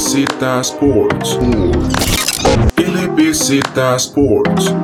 LBZ Sports. LBZ Sports.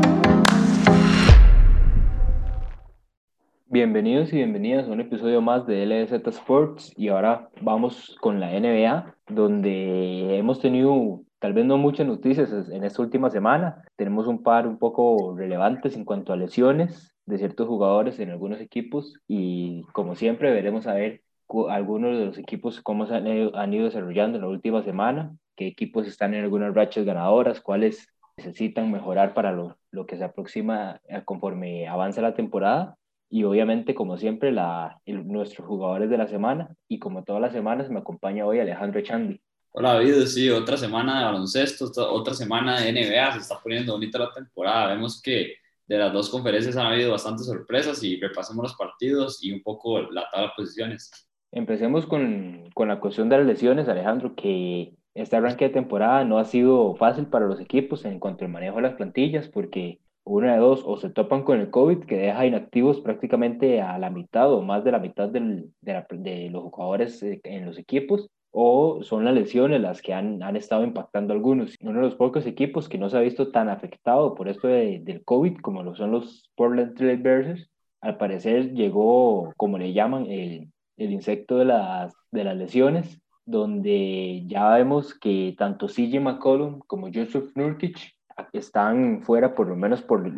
Bienvenidos y bienvenidas a un episodio más de LBZ Sports y ahora vamos con la NBA, donde hemos tenido tal vez no muchas noticias en esta última semana. Tenemos un par un poco relevantes en cuanto a lesiones de ciertos jugadores en algunos equipos y como siempre veremos a ver algunos de los equipos cómo se han ido, han ido desarrollando en la última semana, qué equipos están en algunas rachas ganadoras, cuáles necesitan mejorar para lo, lo que se aproxima eh, conforme avanza la temporada. Y obviamente como siempre la, nuestros jugadores de la semana. Y como todas las semanas me acompaña hoy Alejandro Chandi. Hola David, sí, otra semana de baloncesto, otra semana de NBA, se está poniendo bonita la temporada, vemos que de las dos conferencias han habido bastantes sorpresas y repasamos los partidos y un poco la tabla de posiciones. Empecemos con, con la cuestión de las lesiones, Alejandro, que este arranque de temporada no ha sido fácil para los equipos en cuanto al manejo de las plantillas, porque una de dos, o se topan con el COVID, que deja inactivos prácticamente a la mitad o más de la mitad del, de, de, los jugadores eh, en los equipos, o son las lesiones las que han, han estado impactando a algunos. Uno de los pocos equipos que no se ha visto tan afectado por esto de, del COVID como lo son los Portland Trail Blazers, al parecer llegó, como le llaman, el, el insecto de las, de las lesiones, donde ya vemos que tanto CJ McCollum como Joseph Nurkic están fuera por lo menos por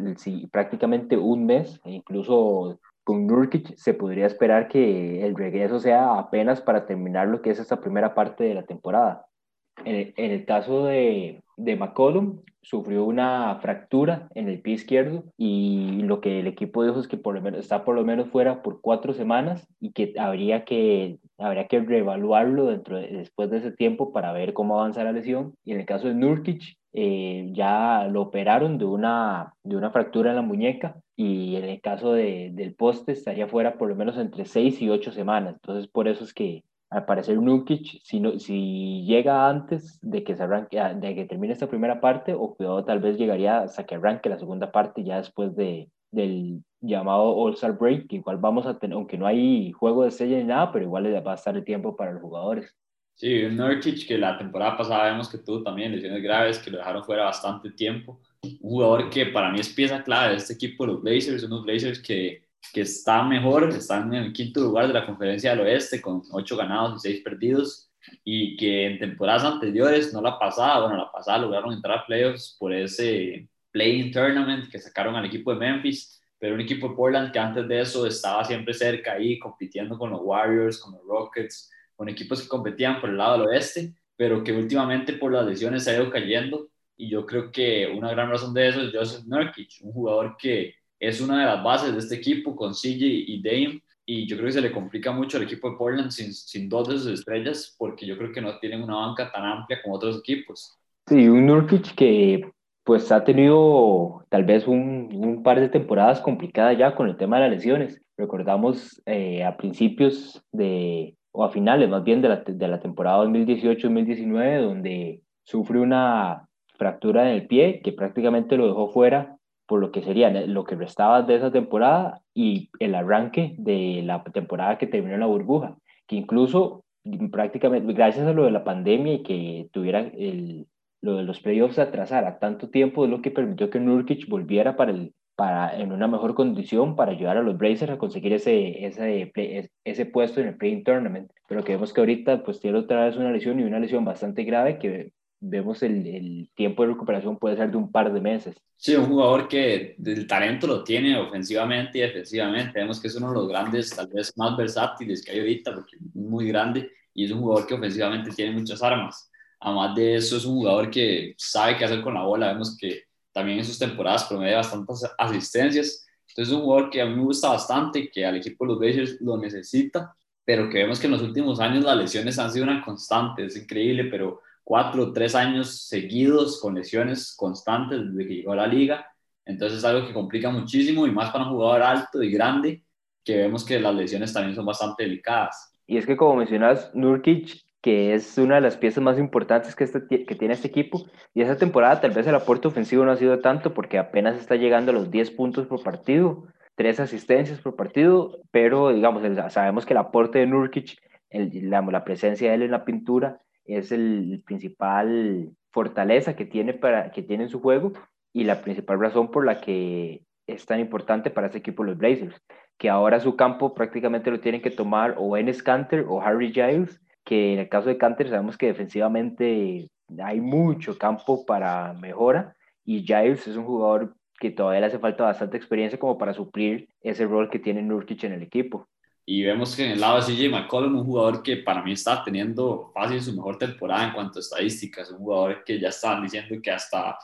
prácticamente un mes, e incluso con Nurkic se podría esperar que el regreso sea apenas para terminar lo que es esta primera parte de la temporada. En el, caso de, de McCollum, sufrió una fractura en el pie izquierdo y lo que el equipo dijo es que por lo menos, está por lo menos fuera por cuatro semanas y que habría que, habría que reevaluarlo dentro después de ese tiempo para ver cómo avanza la lesión. Y en el caso de Nurkic, eh, ya lo operaron de una, de una fractura en la muñeca y en el caso de, del poste estaría fuera por lo menos entre seis y ocho semanas. Entonces por eso es que al parecer Nukic, si, no, si llega antes de que, se arranque, ah, de que termine esta primera parte, o cuidado, tal vez llegaría hasta que arranque la segunda parte ya después de, del llamado All-Star Break, que igual vamos a tener, aunque no hay juego de estrella ni nada, pero igual les va a estar el tiempo para los jugadores. Sí, Nurkic, que la temporada pasada vemos que tuvo también lesiones graves, que lo dejaron fuera bastante tiempo. Un jugador que para mí es pieza clave de este equipo, los Blazers, unos Blazers que que está mejor, están en el quinto lugar de la conferencia del oeste con ocho ganados y seis perdidos y que en temporadas anteriores, no la pasada, bueno, la pasada lograron entrar a playoffs por ese playing tournament que sacaron al equipo de Memphis, pero un equipo de Portland que antes de eso estaba siempre cerca ahí compitiendo con los Warriors, con los Rockets, con equipos que competían por el lado del oeste, pero que últimamente por las lesiones se ha ido cayendo y yo creo que una gran razón de eso es Joseph Nurkic, un jugador que es una de las bases de este equipo con CJ y Dame. Y yo creo que se le complica mucho al equipo de Portland sin, sin dos de sus estrellas, porque yo creo que no tienen una banca tan amplia como otros equipos. Sí, un Nurkic que pues ha tenido tal vez un, un, par de temporadas complicadas ya con el tema de las lesiones. Recordamos eh, a principios de, o a finales más bien de la, de la temporada 2018-2019, donde sufre una fractura en el pie que prácticamente lo dejó fuera por lo que sería lo que restaba de esa temporada y el arranque de la temporada que terminó en la burbuja, que incluso prácticamente gracias a lo de la pandemia y que tuviera el, lo de los playoffs atrasara tanto tiempo es lo que permitió que Nurkic volviera para el, para, en una mejor condición para ayudar a los Blazers a conseguir ese, ese, ese puesto en el play tournament. Pero que vemos que ahorita pues tiene otra vez una lesión y una lesión bastante grave que vemos el, el, tiempo de recuperación puede ser de un par de meses. Sí, un jugador que el talento lo tiene ofensivamente y defensivamente. Vemos que es uno de los grandes, tal vez más versátiles que hay ahorita, porque es muy grande y es un jugador que ofensivamente tiene muchas armas. Además de eso, es un jugador que sabe qué hacer con la bola. Vemos que también en sus temporadas promedia bastantes asistencias. Entonces, es un jugador que a mí me gusta bastante, que al equipo de los Blazers lo necesita, pero que vemos que en los últimos años las lesiones han sido una constante. Es increíble, pero cuatro tres años seguidos con lesiones constantes desde que llegó a la liga. Entonces es algo que complica muchísimo y más para un jugador alto y grande, que vemos que las lesiones también son bastante delicadas. Y es que como mencionas, Nurkic, que es una de las piezas más importantes que, este, que tiene este equipo, y esa temporada tal vez el aporte ofensivo no ha sido tanto porque apenas está llegando a los 10 puntos por partido, tres asistencias por partido, pero digamos, sabemos que el aporte de Nurkic, el, la presencia de él en la pintura, es el principal fortaleza que tiene, para, que tiene en su juego y la principal razón por la que es tan importante para ese equipo los Blazers, que ahora su campo prácticamente lo tienen que tomar o Enes Canter o Harry Giles, que en el caso de Canter sabemos que defensivamente hay mucho campo para mejora y Giles es un jugador que todavía le hace falta bastante experiencia como para suplir ese rol que tiene Nurkic en el equipo. Y vemos que en el lado de CJ McCollum, un jugador que para mí está teniendo fácil su mejor temporada en cuanto a estadísticas, un jugador que ya están diciendo que hasta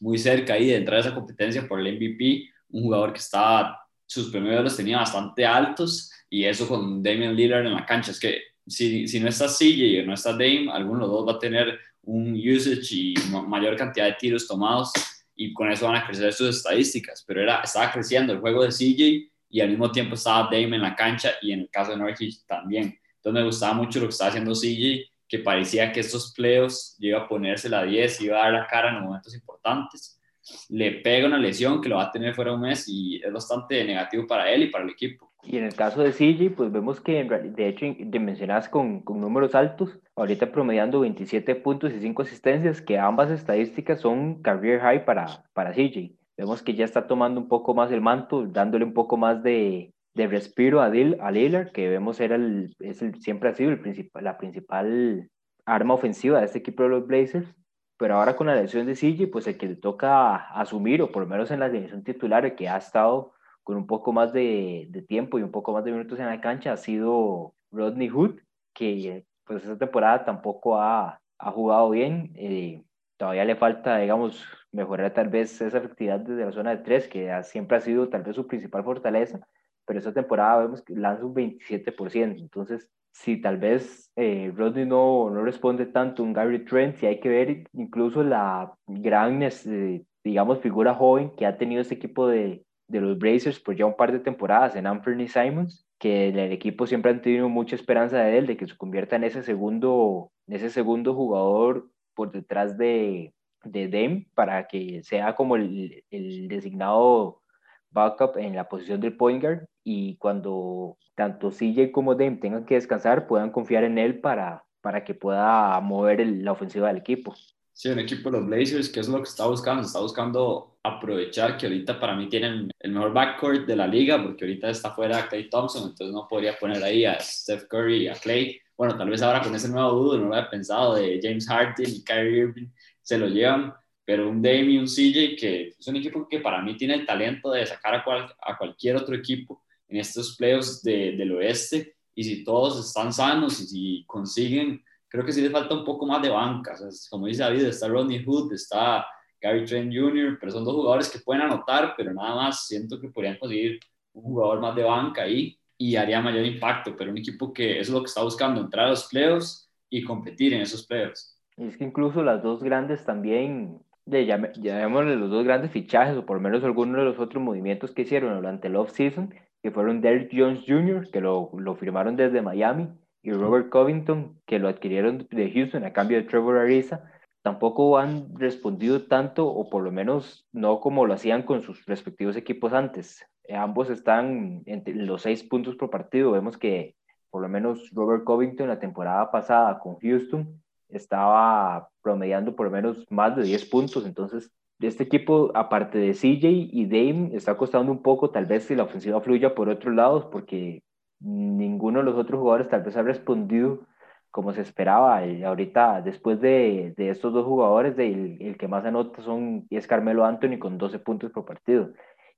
muy cerca ahí de entrar a esa competencia por el MVP, un jugador que estaba, sus premios los tenía bastante altos y eso con Damian Lillard en la cancha, es que si, si no está CJ o no está Dame, alguno de los dos va a tener un usage y mayor cantidad de tiros tomados y con eso van a crecer sus estadísticas, pero era, estaba creciendo el juego de CJ y al mismo tiempo estaba Dame en la cancha y en el caso de Norwich también. Entonces me gustaba mucho lo que estaba haciendo CJ, que parecía que estos playoffs iba a ponerse la 10, iba a dar la cara en momentos importantes. Le pega una lesión que lo va a tener fuera un mes y es bastante negativo para él y para el equipo. Y en el caso de CJ, pues vemos que de hecho dimensionadas con, con números altos, ahorita promediando 27 puntos y 5 asistencias, que ambas estadísticas son career high para, para CJ. Vemos que ya está tomando un poco más el manto, dándole un poco más de, de respiro a, Dil, a Lillard, que vemos era el, es el, siempre ha sido el principal, la principal arma ofensiva de este equipo de los Blazers. Pero ahora con la lesión de CJ, pues el que le toca asumir, o por lo menos en la división titular, el que ha estado con un poco más de, de, tiempo y un poco más de minutos en la cancha, ha sido Rodney Hood, que pues esta temporada tampoco ha, ha jugado bien. Eh, todavía le falta, digamos, mejorar tal vez esa efectividad desde la zona de tres, que siempre ha sido tal vez su principal fortaleza, pero esta temporada vemos que lanza un 27%. Entonces, si tal vez eh, Rodney no, no responde tanto un Gary Trent, si hay que ver incluso la gran, eh, digamos, figura joven que ha tenido este equipo de, de los Blazers por ya un par de temporadas en Anthony Simons, que el equipo siempre han tenido mucha esperanza de él, de que se convierta en ese segundo, en ese segundo jugador por detrás de, de Dame para que sea como el, el, designado backup en la posición del point guard y cuando tanto CJ como Dame tengan que descansar puedan confiar en él para, para que pueda mover el, la ofensiva del equipo. Sí, un equipo de los Blazers, que es lo que está buscando, está buscando aprovechar que ahorita para mí tienen el mejor backcourt de la liga, porque ahorita está fuera Clay Thompson, entonces no podría poner ahí a Steph Curry y a Clay. Bueno, tal vez ahora con ese nuevo dudo, no lo había pensado, de James Harden y Kyrie Irving, se lo llevan, pero un Dame y un CJ que es un equipo que para mí tiene el talento de sacar a, cual, a cualquier otro equipo en estos playoffs de, del oeste y si todos están sanos y si consiguen, creo que sí les falta un poco más de banca, como dice David, está Rodney Hood, está Gary Trent Jr., pero son dos jugadores que pueden anotar, pero nada más siento que podrían conseguir un jugador más de banca ahí y haría mayor impacto, pero un equipo que es lo que está buscando, entrar a los playoffs y competir en esos playoffs. Y es que incluso las dos grandes también, de, llamémosle los dos grandes fichajes, o por lo menos algunos de los otros movimientos que hicieron durante el off-season, que fueron Derrick Jones Jr., que lo, lo firmaron desde Miami, y Robert Covington, que lo adquirieron de Houston a cambio de Trevor Ariza, tampoco han respondido tanto, o por lo menos no como lo hacían con sus respectivos equipos antes. ambos están entre los seis puntos por partido. Vemos que por lo menos Robert Covington la temporada pasada con Houston estaba promediando por lo menos más de 10 puntos. Entonces, este equipo, aparte de CJ y Dame, está costando un poco, tal vez si la ofensiva fluya por otros lados, porque ninguno de los otros jugadores tal vez ha respondido como se esperaba. Y ahorita, después de, de estos dos jugadores, el, el, que más anota son, es Carmelo Anthony con 12 puntos por partido.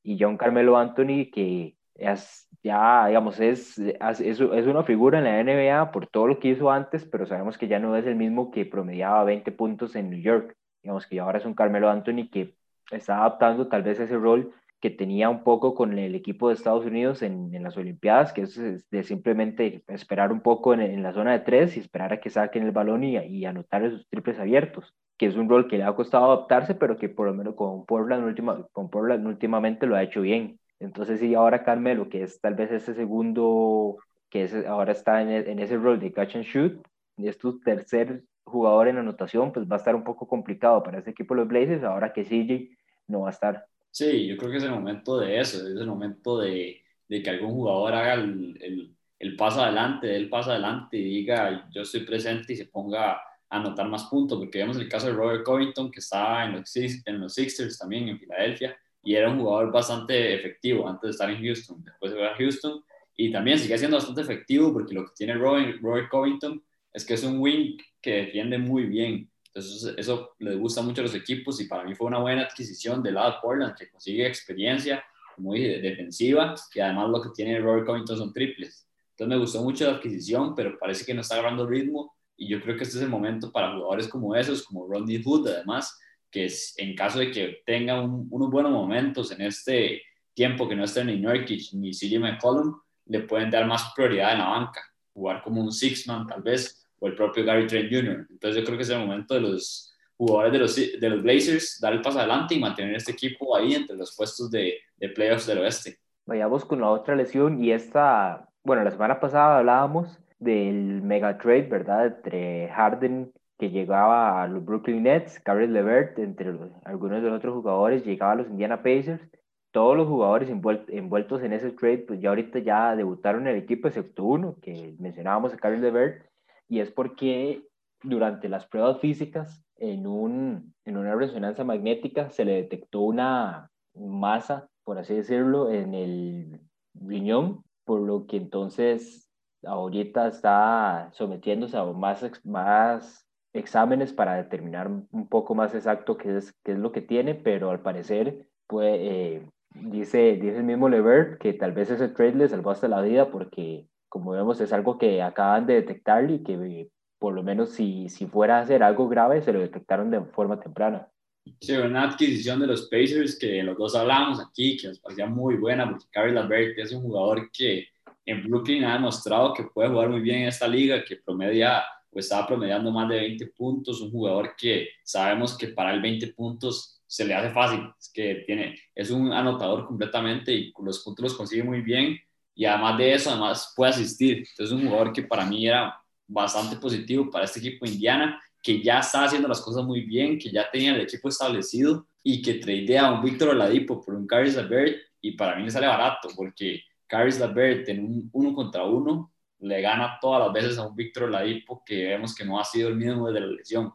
Y un Carmelo Anthony que es, ya, digamos, es, es, es, una figura en la NBA por todo lo que hizo antes, pero sabemos que ya no es el mismo que promediaba 20 puntos en New York. Digamos que ahora es un Carmelo Anthony que está adaptando tal vez ese rol que tenía un poco con el equipo de Estados Unidos en, en las Olimpiadas, que es de simplemente esperar un poco en, en, la zona de tres y esperar a que saquen el balón y, y anotar esos triples abiertos, que es un rol que le ha costado adaptarse, pero que por lo menos con Portland, última, con Portland últimamente lo ha hecho bien. Entonces, sí, ahora Carmelo, que es tal vez ese segundo, que es, ahora está en, en ese rol de catch and shoot, y es tu tercer jugador en anotación, pues va a estar un poco complicado para ese equipo de los Blazers, ahora que CJ no va a estar. Sí, yo creo que es el momento de eso, es el momento de, de que algún jugador haga el, el, el, paso adelante, el paso adelante y diga yo estoy presente y se ponga anotar más puntos, porque vemos el caso de Robert Covington, que estaba en los, en los Sixers también, en Filadelfia, y era un jugador bastante efectivo antes de estar en Houston. Después de a Houston, y también sigue siendo bastante efectivo, porque lo que tiene Robert, Robert Covington es que es un wing que defiende muy bien. Entonces, eso les gusta mucho a los equipos y para mí fue una buena adquisición del lado de Portland, que consigue experiencia muy defensiva y además lo que tiene Robert Covington son triples. Entonces, me gustó mucho la adquisición, pero parece que no está agarrando ritmo y yo creo que este es el momento para jugadores como esos, como Rodney Hood, además, que en caso de que tenga unos buenos momentos en este tiempo que no esté ni Nurkic ni CJ McCollum, le pueden dar más prioridad en la banca, jugar como un six-man tal vez, o el propio Gary Trent Jr. Entonces yo creo que es el momento de los jugadores de los, de los Blazers dar el paso adelante y mantener este equipo ahí entre los puestos de, de playoffs del oeste. Vayamos con la otra lesión y esta, bueno, la semana pasada hablábamos del mega trade, ¿verdad? Entre Harden, que llegaba a los Brooklyn Nets, Caris LeVert, entre algunos de los otros jugadores, llegaba a los Indiana Pacers. Todos los jugadores envueltos en ese trade, pues ya ahorita ya debutaron en el equipo, excepto uno, que mencionábamos a Caris LeVert, y es porque durante las pruebas físicas en, un, en una resonancia magnética se le detectó una masa, por así decirlo, en el riñón, por lo que entonces ahorita está sometiéndose a más, más exámenes para determinar un poco más exacto qué es, qué es lo que tiene, pero al parecer, pues, eh, dice, dice el mismo Levert que tal vez ese trade le salvó hasta la vida porque como vemos, es algo que acaban de detectar y que por lo menos si, si fuera a ser algo grave, se lo detectaron de forma temprana. Sí, una adquisición de los Pacers que los dos hablamos aquí, que nos parecía muy buena, porque Carrie Lambert es un jugador que en Brooklyn ha demostrado que puede jugar muy bien en esta liga, que promedia pues estaba promediando más de 20 puntos, un jugador que sabemos que para el 20 puntos se le hace fácil, es que tiene, es un anotador completamente y los puntos los consigue muy bien y además de eso, además puede asistir. Entonces, un jugador que para mí era bastante positivo para este equipo Indiana, que ya está haciendo las cosas muy bien, que ya tenía el equipo establecido y que tradea a un Víctor Oladipo por un Caris LeVert y para mí le sale barato porque Caris LeVert en un uno contra uno le gana todas las veces a un Víctor Oladipo que vemos que no ha sido el mismo desde la lesión.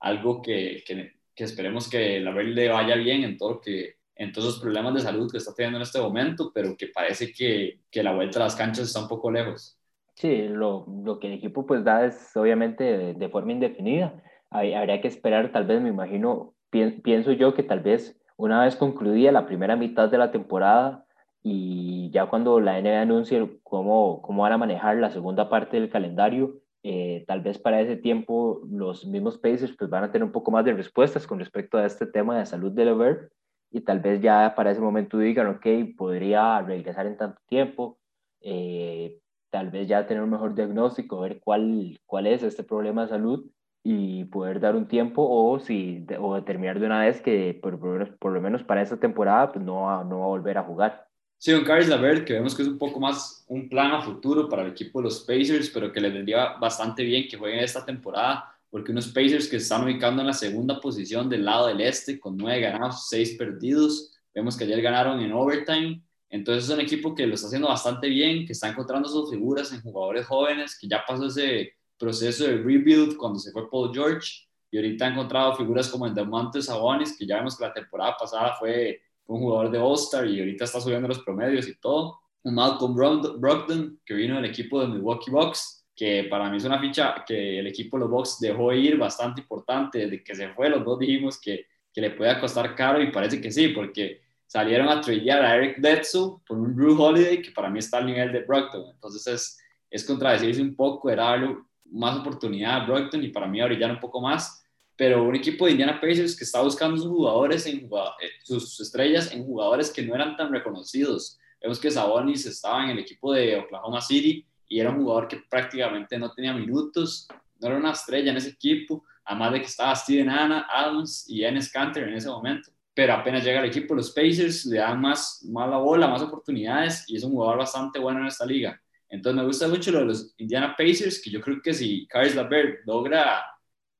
Algo que, que, esperemos que LeVert le vaya bien en todo que en todos los problemas de salud que está teniendo en este momento, pero que parece que, que la vuelta a las canchas está un poco lejos. Sí, lo, lo que el equipo pues da es obviamente de, forma indefinida. habría que esperar, tal vez me imagino, pienso yo que tal vez una vez concluida la primera mitad de la temporada y ya cuando la NBA anuncie cómo, cómo van a manejar la segunda parte del calendario, eh, tal vez para ese tiempo los mismos Pacers pues van a tener un poco más de respuestas con respecto a este tema de salud de Levert y tal vez ya para ese momento digan, ok, podría regresar en tanto tiempo, eh, tal vez ya tener un mejor diagnóstico, ver cuál, cuál es este problema de salud y poder dar un tiempo o, si, o determinar de una vez que por, por, lo menos para esta temporada pues no, no va a volver a jugar. Sí, un Caris Lavert, que vemos que es un poco más un plan a futuro para el equipo de los Pacers, pero que le vendría bastante bien que jueguen esta temporada porque unos Pacers que se están ubicando en la segunda posición del lado del este, con nueve ganados, seis perdidos. Vemos que ayer ganaron en overtime. Entonces es un equipo que lo está haciendo bastante bien, que está encontrando sus figuras en jugadores jóvenes, que ya pasó ese proceso de rebuild cuando se fue Paul George y ahorita ha encontrado figuras como el de Montes Sabonis, que ya vemos que la temporada pasada fue un jugador de All-Star y ahorita está subiendo los promedios y todo. Un Malcolm Brogdon, que vino del equipo de Milwaukee Bucks, que para mí es una ficha que el equipo de los Bucks dejó ir bastante importante. Desde que se fue, los dos dijimos que, que le puede costar caro y parece que sí, porque salieron a tradear a Eric Bledsoe por un Drew Holiday que para mí está al nivel de Brockton. Entonces es, es contradecirse un poco, era darle más oportunidad a Brockton y para mí a brillar un poco más. Pero un equipo de Indiana Pacers que está buscando sus jugadores, en, eh, sus estrellas en jugadores que no eran tan reconocidos. Vemos que Sabonis estaba en el equipo de Oklahoma City y era un jugador que prácticamente no tenía minutos, no era una estrella en ese equipo, además de que estaba Steven Adams y Enes Kanter en ese momento. Pero apenas llega al equipo, los Pacers le dan más, más la bola, más oportunidades y es un jugador bastante bueno en esta liga. Entonces me gusta mucho lo de los Indiana Pacers, que yo creo que si Caris LaBert logra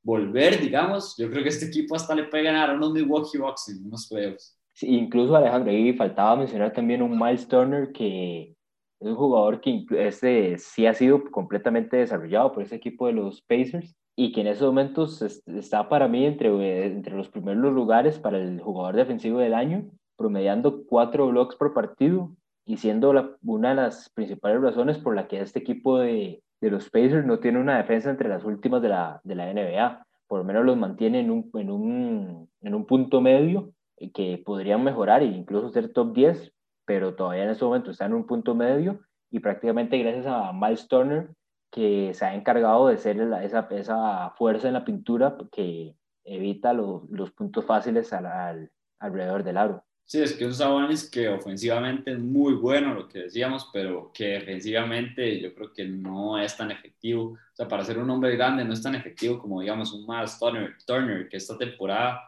volver, digamos, yo creo que este equipo hasta le puede ganar a unos Milwaukee Bucks en unos playoffs. Sí, incluso Alejandro, ahí faltaba mencionar también un Miles Turner que es un jugador que este, sí ha sido completamente desarrollado por ese equipo de los Pacers y que en esos momentos está para mí entre, entre los primeros lugares para el jugador defensivo del año, promediando cuatro blocks por partido y siendo la, una de las principales razones por la que este equipo de, de, los Pacers no tiene una defensa entre las últimas de la, de la NBA. Por lo menos los mantiene en un, en un, en un punto medio que podrían mejorar e incluso ser top 10, pero todavía en ese momento está en un punto medio y prácticamente gracias a Miles Turner que se ha encargado de ser esa, esa fuerza en la pintura que evita los puntos fáciles al, alrededor del aro. Sí, es que un Sabonis que ofensivamente es muy bueno, lo que decíamos, pero que defensivamente yo creo que no es tan efectivo. O sea, para ser un hombre grande no es tan efectivo como, digamos, un Miles Turner, Turner que esta temporada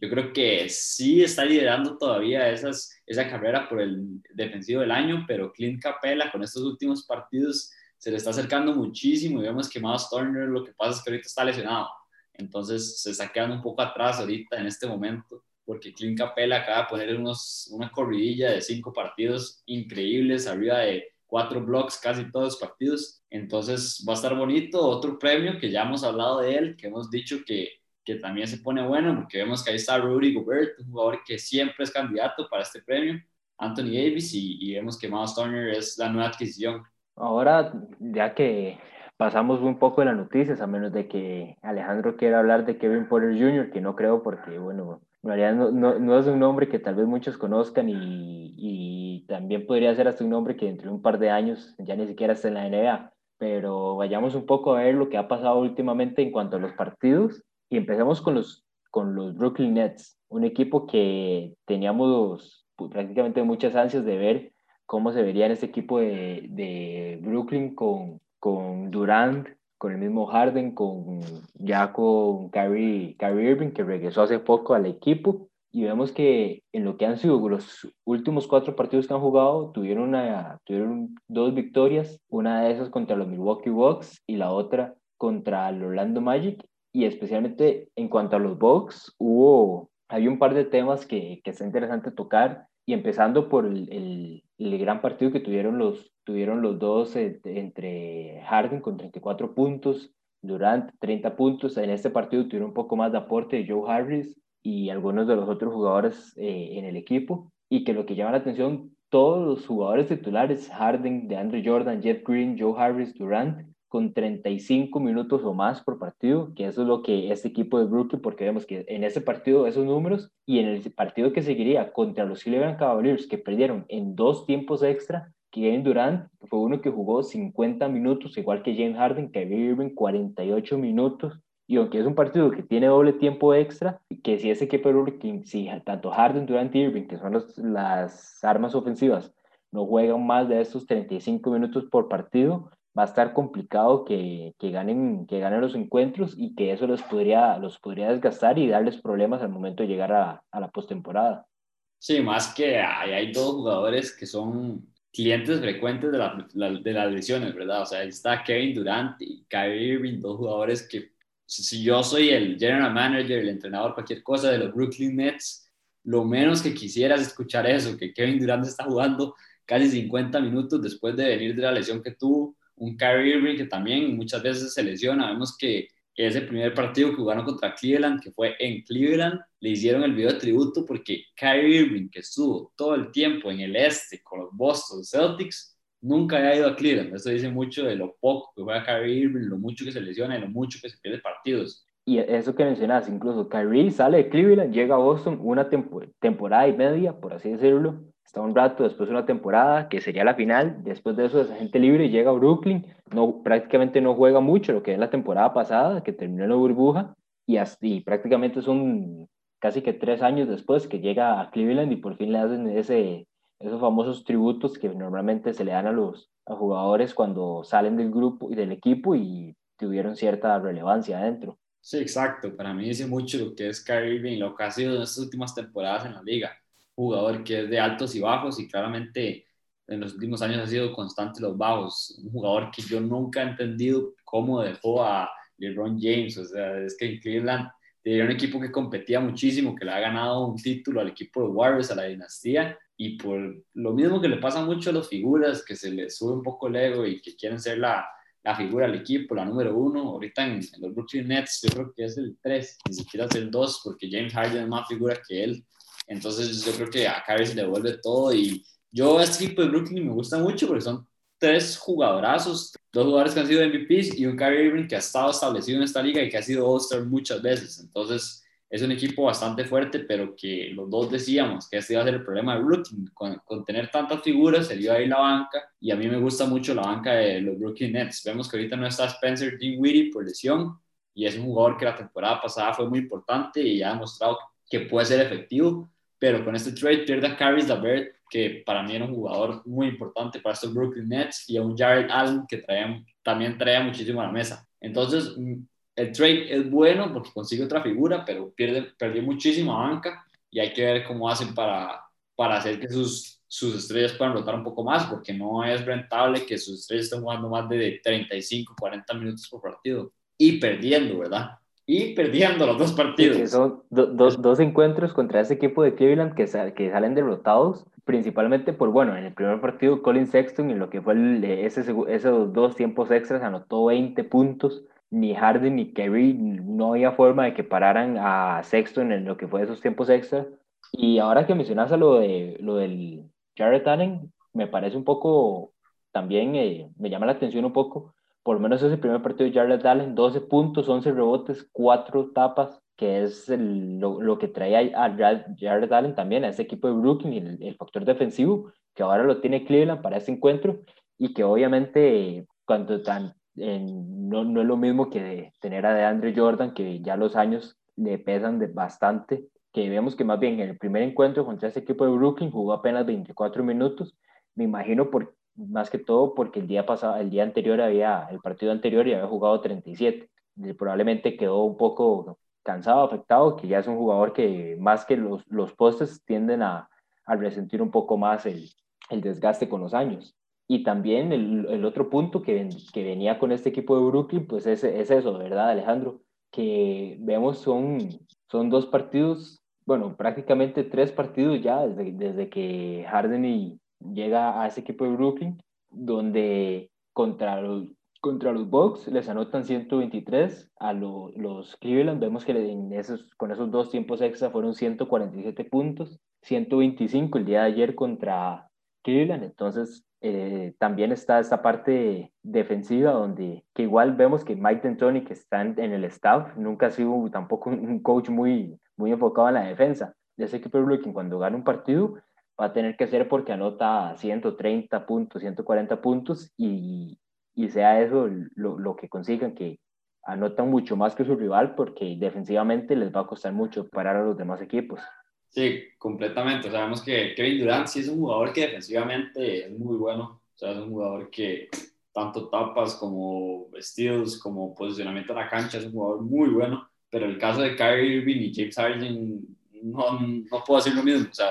yo creo que sí está liderando todavía esas, esa carrera por el defensivo del año, pero Clint Capella con estos últimos partidos se le está acercando muchísimo y vemos que Miles Turner lo que pasa es que ahorita está lesionado. Entonces se está quedando un poco atrás ahorita en este momento porque Clint Capella acaba de poner unos, una corridilla de cinco partidos increíbles, arriba de cuatro blocks casi todos los partidos. Entonces va a estar bonito. Otro premio que ya hemos hablado de él, que hemos dicho que, que también se pone bueno, porque vemos que ahí está Rudy Gobert, un jugador que siempre es candidato para este premio, Anthony Davis, y, y vemos que Miles Turner es la nueva adquisición. Ahora, ya que pasamos un poco de las noticias, a menos de que Alejandro quiera hablar de Kevin Porter Jr., que no creo porque, bueno, no, no, no, es un nombre que tal vez muchos conozcan y, y, también podría ser hasta un nombre que dentro de un par de años ya ni siquiera está en la NBA. Pero vayamos un poco a ver lo que ha pasado últimamente en cuanto a los partidos y empezamos con los, con los Brooklyn Nets, un equipo que teníamos pues, prácticamente muchas ansias de ver cómo se vería en este equipo de, de Brooklyn con, con Durant, con el mismo Harden, con, ya con Kyrie, Irving, que regresó hace poco al equipo. Y vemos que en lo que han sido los últimos cuatro partidos que han jugado, tuvieron, una, tuvieron dos victorias, una de esas contra los Milwaukee Bucks y la otra contra el Orlando Magic. Y especialmente en cuanto a los Bucks, hubo, hay un par de temas que, que está interesante tocar y empezando por el, el, gran partido que tuvieron los, tuvieron los dos eh, entre Harden con 34 puntos, Durant 30 puntos. En este partido tuvieron un poco más de aporte de Joe Harris y algunos de los otros jugadores eh, en el equipo. Y que lo que llama la atención, todos los jugadores titulares, Harden, de Andrew Jordan, Jeff Green, Joe Harris, Durant, con 35 minutos o más por partido, que eso es lo que este equipo de Brooklyn, porque vemos que en ese partido esos números y en el partido que seguiría contra los Cleveland Cavaliers, que perdieron en dos tiempos extra, Kevin Durant fue uno que jugó 50 minutos, igual que James Harden, que Irving 48 minutos, y aunque es un partido que tiene doble tiempo extra, que si ese equipo de Brooklyn, si tanto Harden, Durant y Irving, que son los, las armas ofensivas, no juegan más de esos 35 minutos por partido, va a estar complicado que, que, ganen, que ganen los encuentros y que eso los podría, los podría desgastar y darles problemas al momento de llegar a, a la postemporada. Sí, más que hay, hay dos jugadores que son clientes frecuentes de, la, de las lesiones, ¿verdad? O sea, está Kevin Durant y Kyrie Irving, dos jugadores que si yo soy el general manager, el entrenador, cualquier cosa de los Brooklyn Nets, lo menos que quisiera es escuchar eso, que Kevin Durant está jugando casi 50 minutos después de venir de la lesión que tuvo un Kyrie Irving que también muchas veces se lesiona. Vemos que ese primer partido que jugaron contra Cleveland, que fue en Cleveland, le hicieron el video de tributo porque Kyrie Irving, que estuvo todo el tiempo en el este con los Boston Celtics, nunca había ido a Cleveland. Eso dice mucho de lo poco que juega Kyrie Irving, lo mucho que se lesiona y lo mucho que se pierde partidos. Y eso que mencionas, incluso Kyrie sale de Cleveland, llega a Boston una temporada y media, por así decirlo, está un rato después de una temporada que sería la final, después de eso es agente libre y llega a Brooklyn, no, prácticamente no juega mucho lo que es la temporada pasada, que terminó en la burbuja, y, así, prácticamente son casi que tres años después que llega a Cleveland y por fin le hacen ese, esos famosos tributos que normalmente se le dan a los a jugadores cuando salen del grupo y del equipo y tuvieron cierta relevancia adentro. Sí, exacto. Para mí dice mucho lo que es Kyrie Irving, lo que ha sido en estas últimas temporadas en la liga jugador que es de altos y bajos y claramente en los últimos años ha sido constante los bajos. Un jugador que yo nunca he entendido cómo dejó a LeBron James. O sea, es que en Cleveland tenía un equipo que competía muchísimo, que le ha ganado un título al equipo de Warriors, a la dinastía. Y por lo mismo que le pasa mucho a las figuras, que se les sube un poco el ego y que quieren ser la, la figura del equipo, la número uno. Ahorita en, los Brooklyn Nets yo creo que es el 3, ni siquiera es el 2, porque James Harden es más figura que él. Entonces yo creo que a Kyrie se le devuelve todo y yo a este equipo de Brooklyn me gusta mucho porque son tres jugadorazos, dos jugadores que han sido MVPs y un Kyrie Irving que ha estado establecido en esta liga y que ha sido All-Star muchas veces. Entonces es un equipo bastante fuerte, pero que los dos decíamos que este iba a ser el problema de Brooklyn. Con, con tener tantas figuras, se iba a ir la banca y a mí me gusta mucho la banca de los Brooklyn Nets. Vemos que ahorita no está Spencer Dinwiddie por lesión y es un jugador que la temporada pasada fue muy importante y ha demostrado que puede ser efectivo pero con este trade pierde a Caris LeVert, que para mí era un jugador muy importante para estos Brooklyn Nets, y a un Jared Allen que también traía muchísimo a la mesa. Entonces, mm, el trade es bueno porque consigue otra figura, pero pierde, perdió muchísima banca y hay que ver cómo hacen para, para hacer que sus, sus estrellas puedan rotar un poco más, porque no es rentable que sus estrellas estén jugando más de 35, 40 minutos por partido y perdiendo, ¿verdad? Y perdiendo los dos partidos. son dos encuentros contra ese equipo de Cleveland que, que salen derrotados, principalmente por, bueno, en el primer partido Colin Sexton, en lo que fue ese, esos dos tiempos extras, anotó 20 puntos. Ni Harden ni Kerry, no había forma de que pararan a Sexton en lo que fue esos tiempos extras. Y ahora que mencionas a lo, de, lo del Jared Allen, me parece un poco, también eh, me llama la atención un poco, por lo menos ese primer partido de Jared Allen, 12 puntos, 11 rebotes, 4 tapas, que es lo, lo, que trae a Jared Allen también, a ese equipo de Brooklyn, el, factor defensivo, que ahora lo tiene Cleveland para ese encuentro, y que obviamente cuando tan, no, no, es lo mismo que tener a DeAndre Jordan, que ya los años le pesan de bastante, que vemos que más bien en el primer encuentro contra ese equipo de Brooklyn jugó apenas 24 minutos, me imagino por, más que todo porque el día pasado, el día anterior había, el partido anterior y había jugado 37. Y probablemente quedó un poco cansado, afectado, que ya es un jugador que más que los, los postes tienden a, a resentir un poco más el, el, desgaste con los años. Y también el, el otro punto que, que, venía con este equipo de Brooklyn, pues es, es eso, ¿verdad, Alejandro? Que vemos son, son dos partidos, bueno, prácticamente tres partidos ya desde, desde que Harden y, llega a ese equipo de Brooklyn, donde contra los, contra los Bucks les anotan 123, a los Cleveland vemos que en esos, con esos dos tiempos extra fueron 147 puntos, 125 el día de ayer contra Cleveland, entonces eh, también está esta parte defensiva donde que igual vemos que Mike D'Antoni que está en, el staff nunca ha sido tampoco un coach muy, muy enfocado en la defensa de ese equipo de Brooklyn. Cuando gana un partido va a tener que ser porque anota 130 puntos, 140 puntos y, y sea eso lo, lo, que consigan, que anotan mucho más que su rival porque defensivamente les va a costar mucho parar a los demás equipos. Sí, completamente. Sabemos que Kevin Durant sí es un jugador que defensivamente es muy bueno. O sea, es un jugador que tanto tapas como steals, como posicionamiento en la cancha, es un jugador muy bueno. Pero el caso de Kyrie Irving y James Harden no, no puedo decir lo mismo. O sea,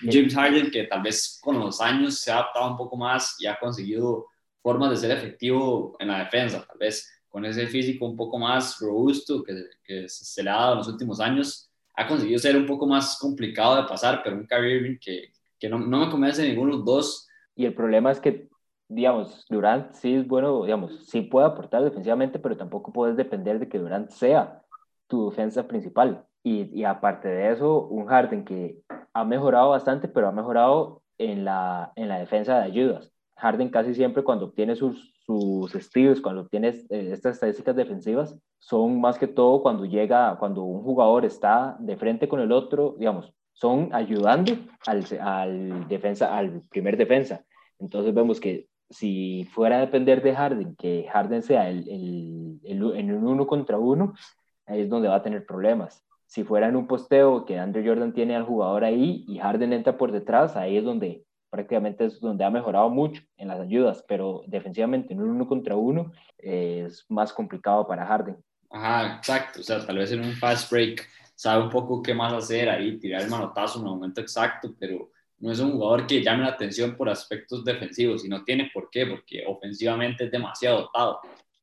James Harden que tal vez con los años se ha adaptado un poco más y ha conseguido formas de ser efectivo en la defensa. Tal vez con ese físico un poco más robusto que, que se le ha dado en los últimos años, ha conseguido ser un poco más complicado de pasar, pero un Kyrie Irving que, que no, no me convence ninguno de los dos. Y el problema es que digamos, Durant sí es bueno, digamos, sí puede aportar defensivamente, pero tampoco puedes depender de que Durant sea tu defensa principal. Y, y, aparte de eso, un Harden que ha mejorado bastante, pero ha mejorado en la, en la defensa de ayudas. Harden casi siempre cuando obtiene sus, sus steals, cuando obtiene eh, estas estadísticas defensivas, son más que todo cuando llega, cuando un jugador está de frente con el otro, digamos, son ayudando al, al, defensa, al primer defensa. Entonces vemos que si fuera a depender de Harden, que Harden sea el, el, el, en un uno contra uno, ahí es donde va a tener problemas si fuera en un posteo que Andrew Jordan tiene al jugador ahí y Harden entra por detrás, ahí es donde prácticamente es donde ha mejorado mucho en las ayudas, pero defensivamente en un uno contra uno es más complicado para Harden. Ajá, exacto, o sea, tal vez en un fast break sabe un poco qué más hacer ahí, tirar el manotazo en un momento exacto, pero no es un jugador que llame la atención por aspectos defensivos y no tiene por qué, porque ofensivamente es demasiado dotado.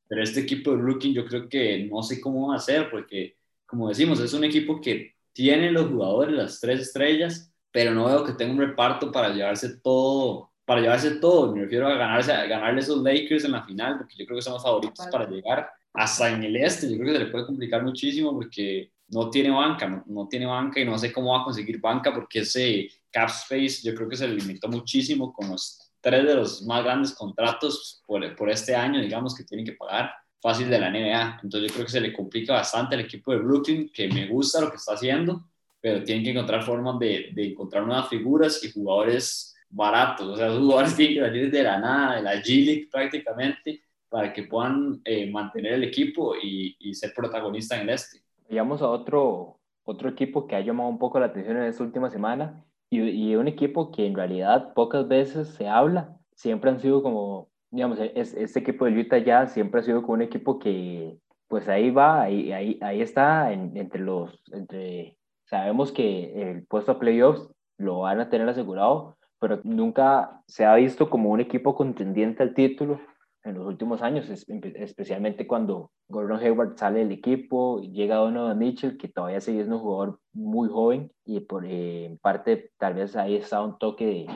Pero este equipo de Rookie yo creo que no sé cómo va a hacer porque como decimos, es un equipo que tiene los jugadores, las tres estrellas, pero no veo que tenga un reparto para llevarse todo, para llevarse todo. Me refiero a, ganarse, a ganarle esos Lakers en la final, porque yo creo que son los favoritos para llegar hasta en el este. Yo creo que se le puede complicar muchísimo porque no tiene banca, no, no, tiene banca y no sé cómo va a conseguir banca porque ese cap space yo creo que se le limitó muchísimo con los tres de los más grandes contratos por, por este año, digamos, que tienen que pagar fácil de la NBA. Entonces yo creo que se le complica bastante al equipo de Brooklyn, que me gusta lo que está haciendo, pero tienen que encontrar formas de, de encontrar nuevas figuras y jugadores baratos. O sea, los jugadores tienen que salir de la nada, de la G-League prácticamente, para que puedan eh, mantener el equipo y, y ser protagonista en el este. Vayamos a otro, otro equipo que ha llamado un poco la atención en esta última semana y, y un equipo que en realidad pocas veces se habla. Siempre han sido como, digamos, es, este equipo de Utah ya siempre ha sido como un equipo que, pues ahí va, ahí, ahí, ahí está en, entre los, entre, sabemos que el puesto a playoffs lo van a tener asegurado, pero nunca se ha visto como un equipo contendiente al título en los últimos años, especialmente cuando Gordon Hayward sale del equipo, llega Donovan Mitchell, que todavía sigue siendo un jugador muy joven y por eh, parte tal vez ahí está un toque de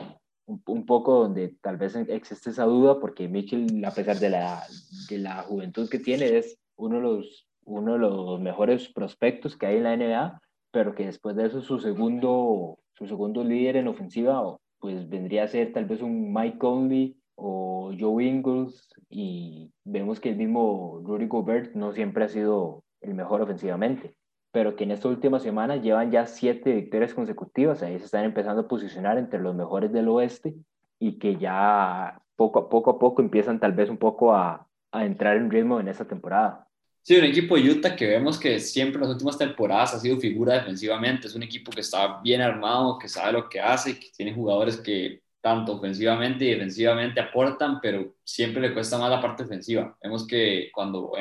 un, un, poco donde tal vez existe esa duda porque Mitchell a pesar de la, de la juventud que tiene es uno de los uno de los mejores prospectos que hay en la NBA, pero que después de eso su segundo su segundo líder en ofensiva pues vendría a ser tal vez un Mike Conley o Joe Ingles y vemos que el mismo Rudy Gobert no siempre ha sido el mejor ofensivamente, pero que en esta última semana llevan ya siete victorias consecutivas, ahí se están empezando a posicionar entre los mejores del oeste y que ya poco a poco a poco empiezan tal vez un poco a, a entrar en ritmo en esta temporada. Sí, un equipo de Utah que vemos que siempre en las últimas temporadas ha sido figura defensivamente. Es un equipo que está bien armado, que sabe lo que hace, que tiene jugadores que tanto ofensivamente y defensivamente aportan, pero siempre le cuesta más la parte ofensiva. Vemos que cuando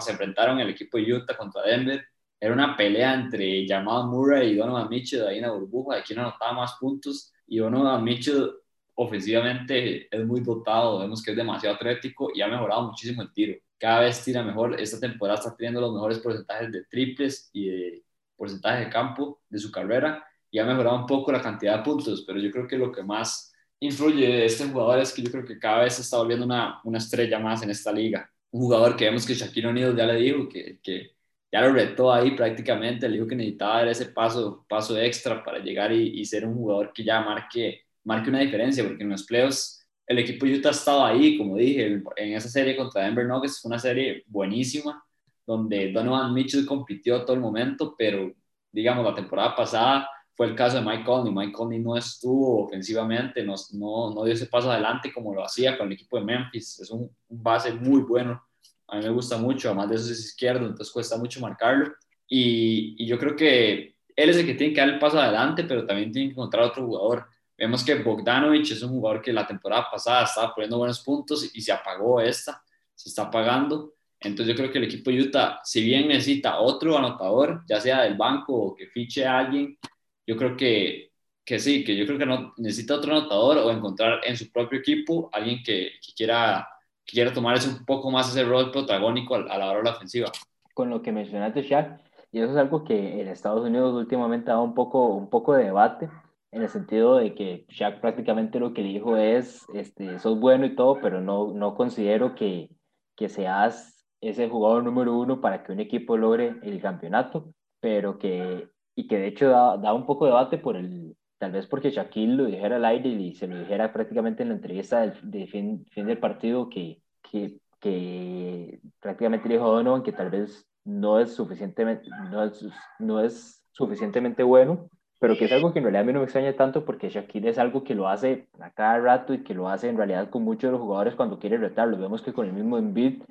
se enfrentaron el equipo de Utah contra Denver, era una pelea entre Jamal Murray y Donovan Mitchell ahí en la burbuja, de quién anotaba más puntos, y Donovan Mitchell ofensivamente es muy dotado, vemos que es demasiado atlético y ha mejorado muchísimo el tiro. Cada vez tira mejor, esta temporada está teniendo los mejores porcentajes de triples y de porcentaje de campo de su carrera, y ha mejorado un poco la cantidad de puntos, pero yo creo que lo que más influye de este jugador es que yo creo que cada vez se está volviendo una, una estrella más en esta liga. Un jugador que vemos que Shaquille O'Neal ya le dijo que, que ya lo retó ahí prácticamente, le dijo que necesitaba dar ese paso, paso extra para llegar y, y, ser un jugador que ya marque, marque una diferencia, porque en los playoffs el equipo Utah ha estado ahí, como dije, en esa serie contra Denver Nuggets fue una serie buenísima, donde Donovan Mitchell compitió todo el momento, pero digamos la temporada pasada fue el caso de Mike Conley. Mike Conley no estuvo ofensivamente, no, no, no, dio ese paso adelante como lo hacía con el equipo de Memphis. Es un, un, base muy bueno. A mí me gusta mucho, además de eso es izquierdo, entonces cuesta mucho marcarlo. Y, y, yo creo que él es el que tiene que dar el paso adelante, pero también tiene que encontrar otro jugador. Vemos que Bogdanovich es un jugador que la temporada pasada estaba poniendo buenos puntos y se apagó esta, se está apagando. Entonces yo creo que el equipo de Utah, si bien necesita otro anotador, ya sea del banco o que fiche a alguien, yo creo que, que sí, que yo creo que no, necesita otro anotador o encontrar en su propio equipo alguien que, que quiera, que quiera tomar ese, un poco más ese rol protagónico a, a, la hora de la ofensiva. Con lo que mencionaste, Shaq, y eso es algo que en Estados Unidos últimamente ha dado un poco, un poco de debate, en el sentido de que Shaq prácticamente lo que dijo es, este, sos bueno y todo, pero no, no considero que, que seas ese jugador número uno para que un equipo logre el campeonato, pero que y que de hecho da, da, un poco de debate por el, tal vez porque Shaquille lo dijera al aire y se lo dijera prácticamente en la entrevista del, de fin, fin, del partido que, que, que prácticamente dijo Donovan que tal vez no es suficientemente, no es, no es suficientemente bueno, pero que es algo que en realidad a mí no me extraña tanto porque Shaquille es algo que lo hace a cada rato y que lo hace en realidad con muchos de los jugadores cuando quiere retarlo. Vemos que con el mismo Embiid,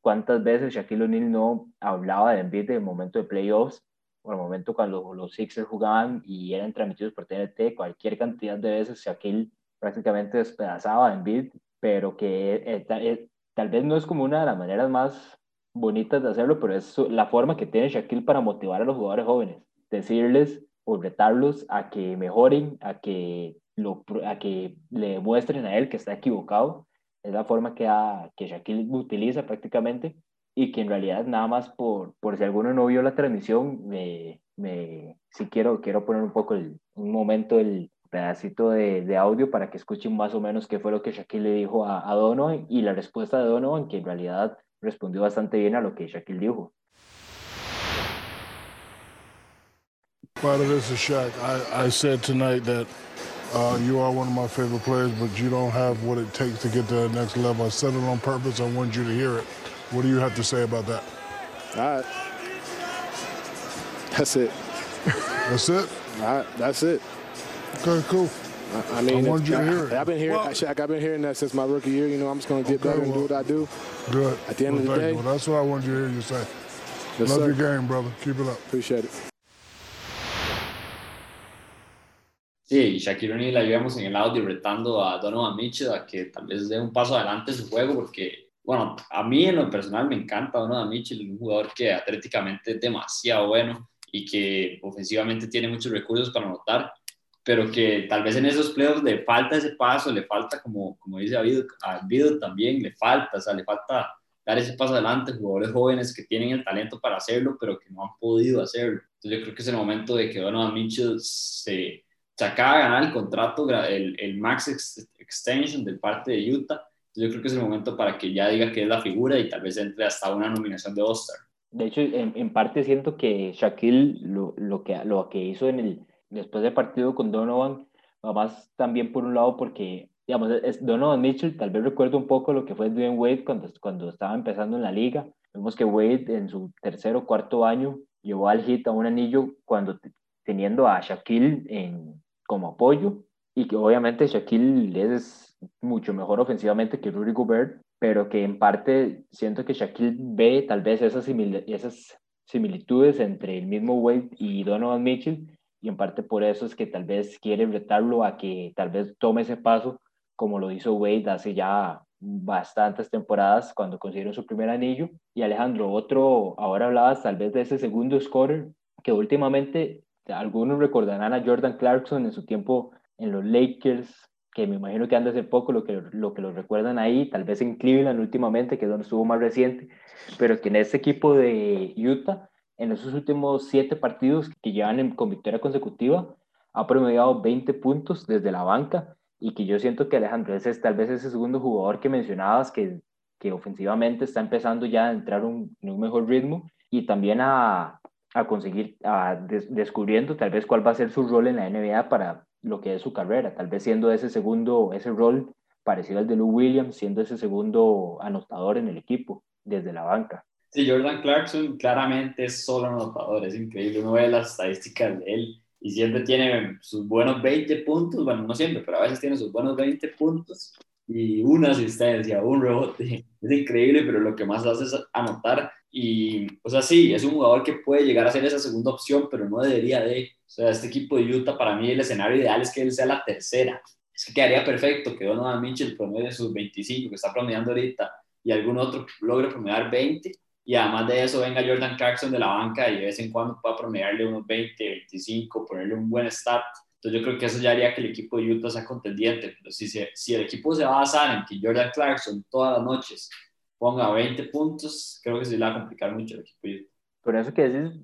cuántas veces Shaquille O'Neal no hablaba de Embiid en el momento de playoffs por el momento cuando los Sixers jugaban y eran transmitidos por TNT, cualquier cantidad de veces Shaquille prácticamente despedazaba en beat, pero que eh, eh, tal vez no es como una de las maneras más bonitas de hacerlo, pero es la forma que tiene Shaquille para motivar a los jugadores jóvenes, decirles o retarlos a que mejoren, a que, lo, a que le demuestren a él que está equivocado. Es la forma que, a, que Shaquille utiliza prácticamente y que en realidad nada más por, por si alguno no vio la transmisión, me, me, si quiero, quiero poner un poco el, un momento el, pedacito de, de, audio para que escuchen más o menos qué fue lo que Shaquille le dijo a, a Donovan y la respuesta de Donovan, que en realidad respondió bastante bien a lo que Shaquille dijo. Part of this is Shaq. I, I said tonight that uh, you are one of my favorite players, but you don't have what it takes to get to the next level. I said it on purpose. I wanted you to hear it. What do you have to say about that? All right. That's it. That's it? All right. That's it. Okay, cool. I, I mean, I wanted you to hear it. I've been hearing, Well- Shaq, I've been hearing that since my rookie year. You know, I'm just going to get Okay, better and do well- what I do. Good. At the end well, of the day- you. Well, that's what I wanted you to hear you say. Yes, Love sir. your game, brother. Keep it up. Appreciate it. Sí, Shaquille O'Neal la llevamos en el audio retando a Donovan Mitchell a que tal vez dé un paso adelante en su juego porque, bueno, a mí en lo personal me encanta Donovan Mitchell, un jugador que atléticamente es demasiado bueno y que ofensivamente tiene muchos recursos para anotar, pero que tal vez en esos playoffs le falta ese paso, le falta, como, como dice David, también, le falta, o sea, le falta dar ese paso adelante, jugadores jóvenes que tienen el talento para hacerlo, pero que no han podido hacerlo. Entonces yo creo que es el momento de que Donovan Mitchell se, se acaba de ganar el contrato, el, el max ex- extension del parte de Utah. Yo creo que es el momento para que ya diga que es la figura y tal vez entre hasta una nominación de All-Star. De hecho, en, en parte siento que Shaquille lo, lo, que, lo que hizo en el, después del partido con Donovan, va más también por un lado porque, digamos, es Donovan Mitchell, tal vez recuerdo un poco lo que fue Dwayne Wade cuando, cuando estaba empezando en la liga. Vemos que Wade en su tercer o cuarto año llevó al hit a un anillo cuando teniendo a Shaquille en, como apoyo y que obviamente Shaquille es mucho mejor ofensivamente que Rudy Gobert, pero que en parte siento que Shaquille ve tal vez esas, simil- esas similitudes entre el mismo Wade y Donovan Mitchell y en parte por eso es que tal vez quiere retarlo a que tal vez tome ese paso como lo hizo Wade hace ya bastantes temporadas cuando consiguieron su primer anillo. Y Alejandro, otro, ahora hablabas tal vez de ese segundo scorer que últimamente algunos recordarán a Jordan Clarkson en su tiempo en los Lakers, que me imagino que de hace poco lo que, lo que lo recuerdan ahí, tal vez en Cleveland últimamente, que es donde estuvo más reciente, pero que en este equipo de Utah, en esos últimos siete partidos que llevan con victoria consecutiva, ha promediado 20 puntos desde la banca y que yo siento que Alejandro es tal vez ese segundo jugador que mencionabas que, que ofensivamente está empezando ya a entrar un- en un mejor ritmo y también a, a conseguir, a des- descubriendo tal vez cuál va a ser su rol en la NBA para lo que es su carrera, tal vez siendo ese segundo, ese rol parecido al de Lou Williams, siendo ese segundo anotador en el equipo desde la banca. Sí, Jordan Clarkson claramente es solo anotador, es increíble. Uno ve las estadísticas de él y siempre tiene sus buenos 20 puntos, bueno, no siempre, pero a veces tiene sus buenos 20 puntos y una asistencia, un rebote. Es increíble, pero lo que más hace es anotar. Y, o sea, sí, es un jugador que puede llegar a ser esa segunda opción, pero no debería de. O sea, este equipo de Utah, para mí, el escenario ideal es que él sea la tercera. Es que quedaría perfecto que Donovan Mitchell promedie sus 25, que está promediando ahorita, y algún otro logre promediar 20 y además de eso venga Jordan Clarkson de la banca y de vez en cuando pueda promediarle unos 20, 25, ponerle un buen start. Entonces yo creo que eso ya haría que el equipo de Utah sea contendiente. Pero si, se, si el equipo se va a basar en que Jordan Clarkson todas las noches ponga 20 puntos, creo que se le va a complicar mucho el equipo de Utah. Por eso que decís,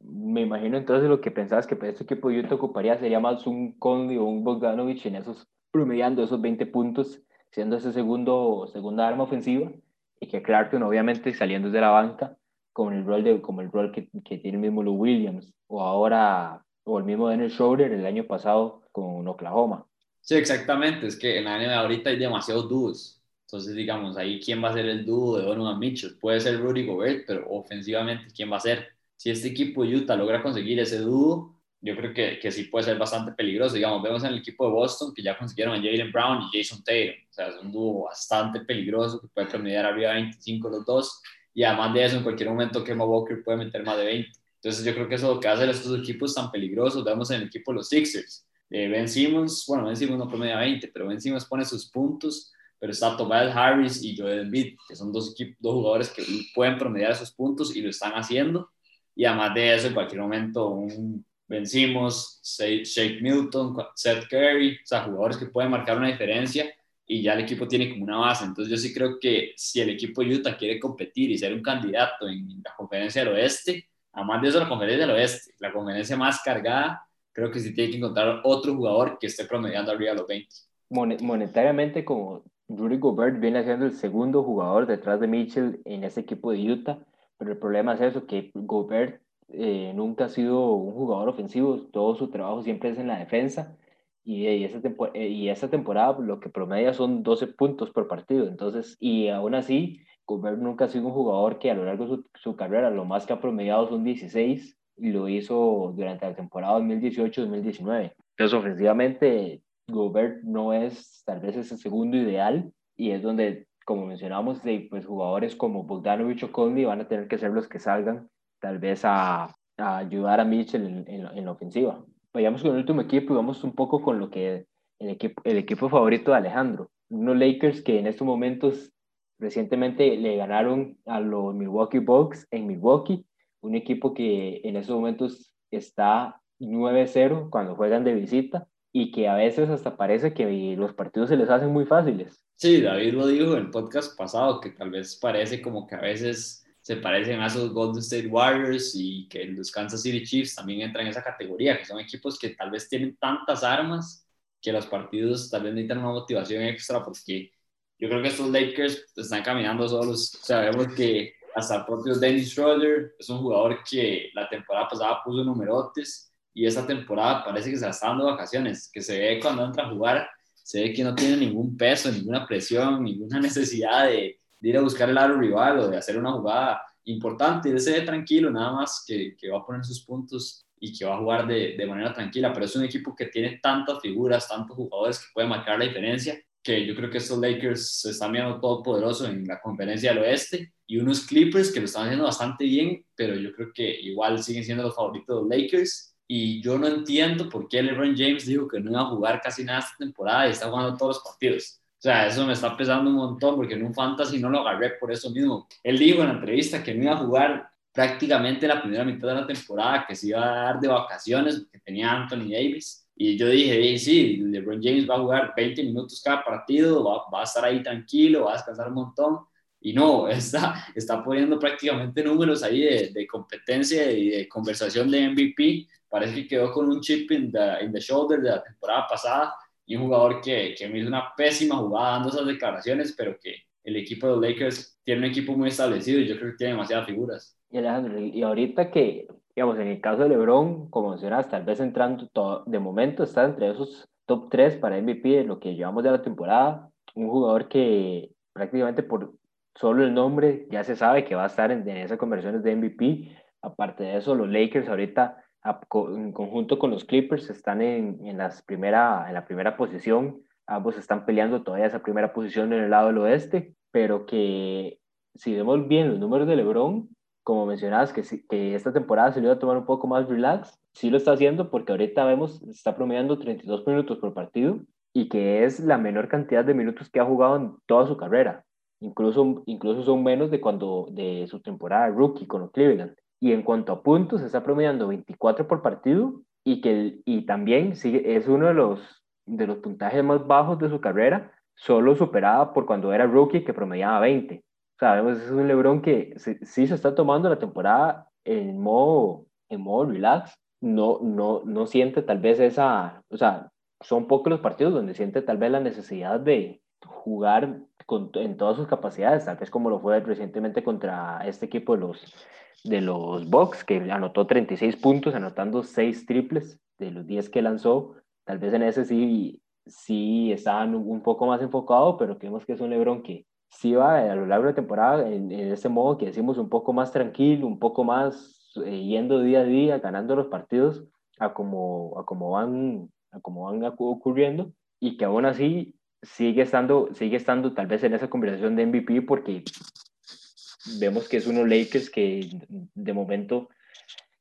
me imagino entonces lo que pensabas que este equipo de Utah ocuparía sería más un Conley o un Bogdanovich en esos, promediando esos 20 puntos, siendo ese segundo, segunda arma ofensiva, y que Clarkson obviamente saliendo desde la banca, con el rol, de, como el rol que, que tiene el mismo Lou Williams, o ahora, o el mismo Dennis Schroeder el año pasado con Oklahoma. Sí, exactamente. Es que en la NBA ahorita hay demasiados dúos. Entonces, digamos, ahí quién va a ser el dúo de Donovan Mitchell. Puede ser Rudy Gobert, pero ofensivamente, ¿quién va a ser? Si este equipo de Utah logra conseguir ese dúo, yo creo que, que sí puede ser bastante peligroso. Digamos, vemos en el equipo de Boston que ya consiguieron a Jalen Brown y Jason Tatum. O sea, es un dúo bastante peligroso que puede promediar arriba de 25 los dos. Y además de eso, en cualquier momento Kemba Walker puede meter más de 20. Entonces, yo creo que eso es lo que hace estos equipos tan peligrosos. Vemos en el equipo de los Sixers. Eh, ben Simmons, bueno, Ben Simmons no promedia 20, pero Ben Simmons pone sus puntos pero está Tobias Harris y Joel Embiid, que son dos, dos jugadores que pueden promediar esos puntos y lo están haciendo. Y además de eso, en cualquier momento, un vencimos, Shake Milton, Seth Curry, o sea, jugadores que pueden marcar una diferencia y ya el equipo tiene como una base. Entonces yo sí creo que si el equipo de Utah quiere competir y ser un candidato en la conferencia del oeste, además de eso la conferencia del oeste, la conferencia más cargada, creo que sí tiene que encontrar otro jugador que esté promediando arriba de los 20. monetariamente, como Rudy Gobert viene siendo el segundo jugador detrás de Mitchell en ese equipo de Utah, pero el problema es eso, que Gobert eh, nunca ha sido un jugador ofensivo, todo su trabajo siempre es en la defensa y, y, esta eh, y esta temporada lo que promedia son 12 puntos por partido, entonces, y aún así, Gobert nunca ha sido un jugador que a lo largo de su, su carrera lo más que ha promediado son 16 y lo hizo durante la temporada 2018-2019. Entonces, ofensivamente, Gobert no es tal vez ese segundo ideal y es donde, como mencionamos, pues jugadores como Bogdanovich o Conley van a tener que ser los que salgan tal vez a, ayudar a Mitchell en, la ofensiva. Vayamos con el último equipo y vamos un poco con lo que el equipo, el equipo favorito de Alejandro. Unos Lakers que en estos momentos recientemente le ganaron a los Milwaukee Bucks en Milwaukee, un equipo que en estos momentos está 9-0 cuando juegan de visita y que a veces hasta parece que los partidos se les hacen muy fáciles. Sí, David lo dijo en el podcast pasado, que tal vez parece como que a veces se parecen a esos Golden State Warriors y que los Kansas City Chiefs también entran en esa categoría, que son equipos que tal vez tienen tantas armas que los partidos tal vez necesitan una motivación extra porque yo creo que estos Lakers están caminando solos. Sabemos que hasta el propio Dennis Schroeder es un jugador que la temporada pasada puso numerotes y esta temporada parece que se está dando vacaciones, que se ve cuando entra a jugar, se ve que no tiene ningún peso, ninguna presión, ninguna necesidad de, de ir a buscar el aro rival o de hacer una jugada importante. Él se ve tranquilo, nada más que, que va a poner sus puntos y que va a jugar de, de, manera tranquila, pero es un equipo que tiene tantas figuras, tantos jugadores que pueden marcar la diferencia, que yo creo que estos Lakers se están viendo todopoderosos en la conferencia del oeste y unos Clippers que lo están haciendo bastante bien, pero yo creo que igual siguen siendo los favoritos de los Lakers. Y yo no entiendo por qué LeBron James dijo que no iba a jugar casi nada esta temporada y está jugando todos los partidos. O sea, eso me está pesando un montón porque en un fantasy no lo agarré por eso mismo. Él dijo en la entrevista que no iba a jugar prácticamente la primera mitad de la temporada, que se iba a dar de vacaciones porque tenía Anthony Davis. Y yo dije, sí, LeBron James va a jugar 20 minutos cada partido, va, va, a estar ahí tranquilo, va a descansar un montón. Y no, está, está poniendo prácticamente números ahí de, de competencia y de conversación de MVP. Parece que quedó con un chip in the, in the shoulder de la temporada pasada y un jugador que, que me hizo una pésima jugada dando esas declaraciones, pero que el equipo de los Lakers tiene un equipo muy establecido y yo creo que tiene demasiadas figuras. Y Alejandro, y ahorita que, digamos, en el caso de LeBron, como mencionas, tal vez entrando todo, de momento está entre esos top 3 para MVP de lo que llevamos de la temporada, un jugador que prácticamente por solo el nombre ya se sabe que va a estar en, en esas conversiones de MVP. Aparte de eso, los Lakers ahorita en conjunto con los Clippers están en, en, las primera, en la primera posición. Ambos están peleando todavía esa primera posición en el lado del oeste, pero que si vemos bien los números de LeBron, como mencionabas, que, que esta temporada se le iba a tomar un poco más relax, sí lo está haciendo porque ahorita vemos, está promediando 32 minutos por partido y que es la menor cantidad de minutos que ha jugado en toda su carrera. Incluso, incluso son menos de cuando de su temporada rookie con los Cleveland. Y en cuanto a puntos, está promediando 24 por partido y que y también sigue, es uno de los, de los puntajes más bajos de su carrera, solo superada por cuando era rookie que promediaba 20. Sabemos, es un LeBron que sí se está tomando la temporada en modo, en modo relax, no, no, no siente tal vez esa, o sea, son pocos los partidos donde siente tal vez la necesidad de jugar con, en todas sus capacidades, tal vez como lo fue recientemente contra este equipo de los, de los Bucks, que anotó 36 puntos, anotando 6 triples de los 10 que lanzó. Tal vez en ese sí, sí estaban un poco más enfocado, pero creemos que es un LeBron que sí va a lo largo de la temporada en, en ese modo que decimos un poco más tranquilo, un poco más eh, yendo día a día, ganando los partidos a como, a como van, a como van ocurriendo y que aún así sigue estando, sigue estando tal vez en esa conversación de MVP porque vemos que es uno Lakers que de momento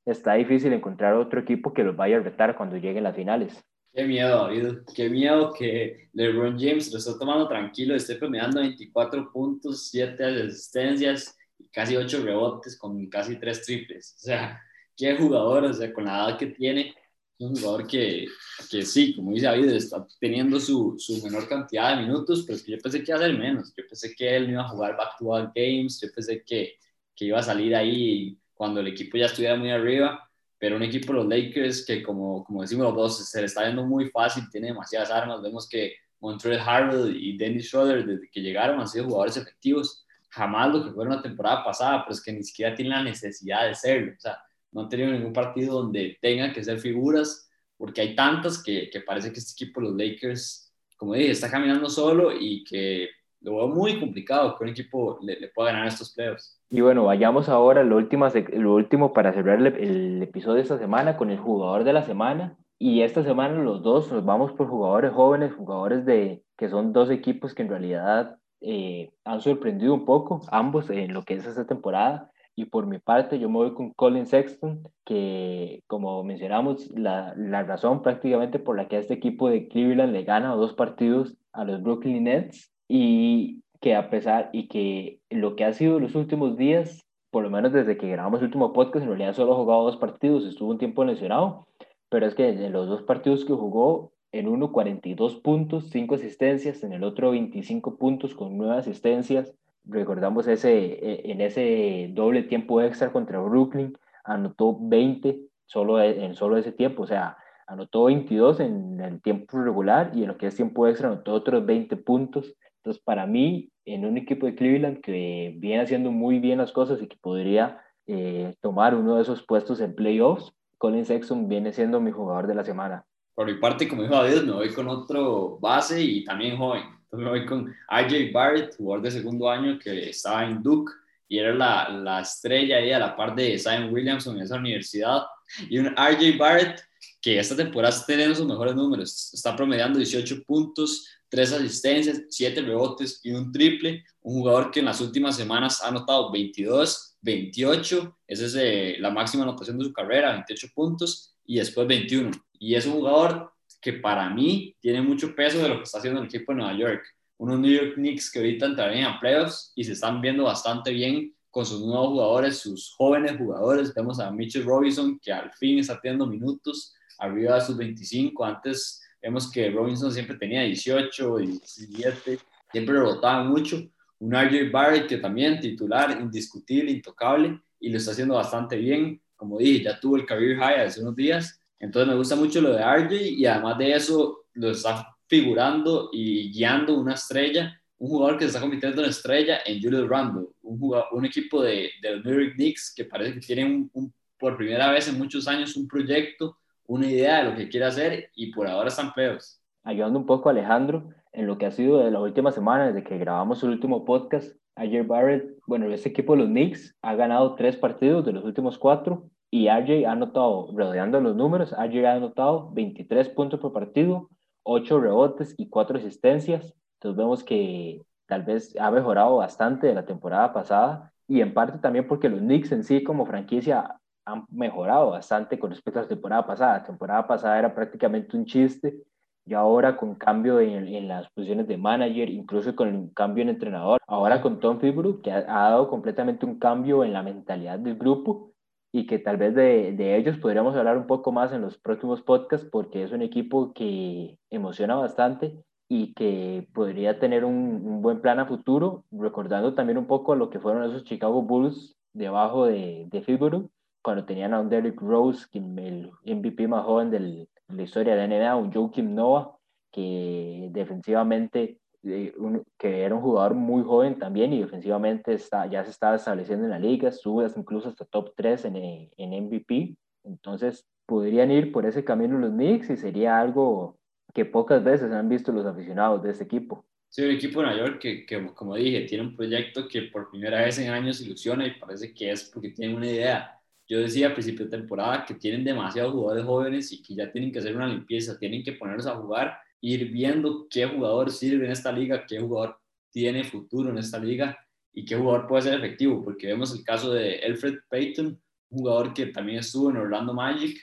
está difícil encontrar otro equipo que los vaya a retar cuando lleguen las finales. Qué miedo, David. Qué miedo que LeBron James lo esté tomando tranquilo, esté promediando 24 puntos, 7 asistencias y casi 8 rebotes con casi 3 triples. O sea, qué jugador, o sea, con la edad que tiene, un jugador que, que sí, como dice David, está teniendo su, su, menor cantidad de minutos, pero es que yo pensé que iba a ser menos. Yo pensé que él iba a jugar back-to-back games, yo pensé que, que iba a salir ahí cuando el equipo ya estuviera muy arriba pero un equipo los Lakers que como, como decimos los dos, se le está yendo muy fácil, tiene demasiadas armas, vemos que Montreal Harrell y Dennis Schroeder desde que llegaron han sido jugadores efectivos, jamás lo que fueron la temporada pasada, pero es que ni siquiera tienen la necesidad de serlo, o sea, no han tenido ningún partido donde tengan que ser figuras, porque hay tantas que, parece que este equipo, los Lakers, como dije, está caminando solo y que lo veo muy complicado que un equipo le, le pueda ganar estos playoffs. Y bueno, vayamos ahora lo último, lo último para cerrar el, episodio de esta semana con el jugador de la semana. Y esta semana los dos nos vamos por jugadores jóvenes, jugadores de que son dos equipos que en realidad eh, han sorprendido un poco, ambos en lo que es esta temporada. Y por mi parte, yo me voy con Colin Sexton, que como mencionamos, la, la razón prácticamente por la que este equipo de Cleveland le gana dos partidos a los Brooklyn Nets y que a pesar y que lo que ha sido los últimos días, por lo menos desde que grabamos el último podcast, en realidad solo ha jugado dos partidos, estuvo un tiempo lesionado, pero es que en los dos partidos que jugó, en uno 42 puntos, 5 asistencias, en el otro 25 puntos con 9 asistencias. Recordamos ese, e, en ese doble tiempo extra contra Brooklyn, anotó 20 solo en solo ese tiempo, o sea, anotó 22 en el tiempo regular y en lo que es tiempo extra anotó otros 20 puntos. Entonces, para mí, en un equipo de Cleveland que viene haciendo muy bien las cosas y que podría eh, tomar uno de esos puestos en playoffs, Colin Sexton viene siendo mi jugador de la semana. Por mi parte, como dijo David, me voy con otro base y también joven. Entonces me voy con RJ Barrett, jugador de segundo año que estaba en Duke y era la, la estrella ahí a la par de Zion Williamson en esa universidad. Y un RJ Barrett que esta temporada está teniendo sus mejores números. Está promediando 18 puntos, tres asistencias, siete rebotes y un triple. Un jugador que en las últimas semanas ha anotado 22, 28, esa es eh, la máxima anotación de su carrera, 28 puntos y después 21. Y es un jugador que para mí tiene mucho peso de lo que está haciendo el equipo de Nueva York. Unos New York Knicks que ahorita entrarían a playoffs y se están viendo bastante bien con sus nuevos jugadores, sus jóvenes jugadores. Vemos a Mitchell Robinson que al fin está teniendo minutos arriba de sus 25. Antes Vemos que Robinson siempre tenía 18, 17, siempre rebotaba mucho. Un RJ Barrett que también titular, indiscutible, intocable, y lo está haciendo bastante bien. Como dije, ya tuvo el career high hace unos días. Entonces me gusta mucho lo de RJ y además de eso lo está figurando y guiando una estrella, un jugador que se está convirtiendo en estrella en Julius Randle, un, jugador, un equipo de, los New York Knicks que parece que tiene un, por primera vez en muchos años un proyecto una idea de lo que quiere hacer y por ahora están feos. Ayudando un poco a Alejandro en lo que ha sido de las últimas semanas, desde que grabamos el último podcast, ayer Barrett, bueno, este equipo de los Knicks ha ganado tres partidos de los últimos cuatro y RJ ha anotado, rodeando los números, RJ ha anotado 23 puntos por partido, 8 rebotes y 4 asistencias. Entonces vemos que tal vez ha mejorado bastante de la temporada pasada y en parte también porque los Knicks en sí como franquicia han mejorado bastante con respecto a la temporada pasada. La temporada pasada era prácticamente un chiste y ahora con cambio en, en las posiciones de manager, incluso con el cambio en entrenador, ahora con Tom Fibru, que ha, ha, dado completamente un cambio en la mentalidad del grupo y que tal vez de, de, ellos podríamos hablar un poco más en los próximos podcasts porque es un equipo que emociona bastante y que podría tener un, un buen plan a futuro, recordando también un poco lo que fueron esos Chicago Bulls debajo de, de cuando tenían a un Derrick Rose, el MVP más joven de la historia de la NBA, un Joakim Noah, que defensivamente, que era un jugador muy joven también y defensivamente está, ya se estaba estableciendo en la liga, sube incluso hasta top 3 en, en MVP. Entonces, podrían ir por ese camino los Knicks y sería algo que pocas veces han visto los aficionados de este equipo. Sí, un equipo de Nueva York que, que, como dije, tiene un proyecto que por primera vez en años ilusiona y parece que es porque tienen una idea yo decía a principio de temporada que tienen demasiados jugadores jóvenes y que ya tienen que hacer una limpieza, tienen que ponerlos a jugar, ir viendo qué jugador sirve en esta liga, qué jugador tiene futuro en esta liga y qué jugador puede ser efectivo, porque vemos el caso de Alfred Payton, un jugador que también estuvo en Orlando Magic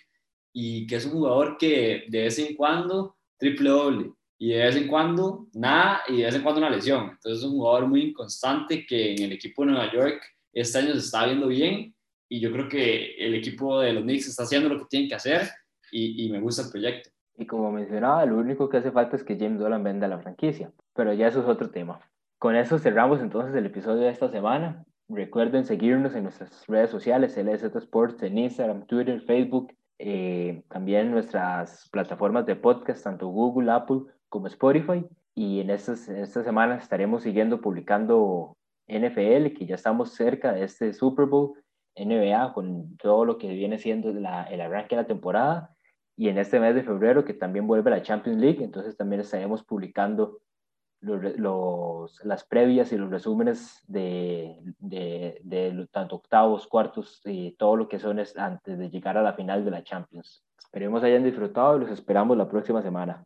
y que es un jugador que de vez en cuando triple doble y de vez en cuando nada y de vez en cuando una lesión. Entonces es un jugador muy inconstante que en el equipo de Nueva York este año se está viendo bien y yo creo que el equipo de los Knicks está haciendo lo que tienen que hacer y, y, me gusta el proyecto. Y como mencionaba, lo único que hace falta es que James Dolan venda la franquicia, pero ya eso es otro tema. Con eso cerramos entonces el episodio de esta semana. recuerden seguirnos en nuestras redes sociales, LZ Sports, en Instagram, Twitter, Facebook, eh, también nuestras plataformas de podcast, tanto Google, Apple como Spotify. Y en estas, en estas semanas estaremos siguiendo publicando NFL, que ya estamos cerca de este Super Bowl, NBA, con todo lo que viene siendo la, el arranque de la temporada. Y en este mes de febrero, que también vuelve la Champions League, entonces también estaremos publicando los, las previas y los resúmenes de, de, tanto octavos, cuartos y todo lo que son es antes de llegar a la final de la Champions. Esperemos hayan disfrutado y los esperamos la próxima semana.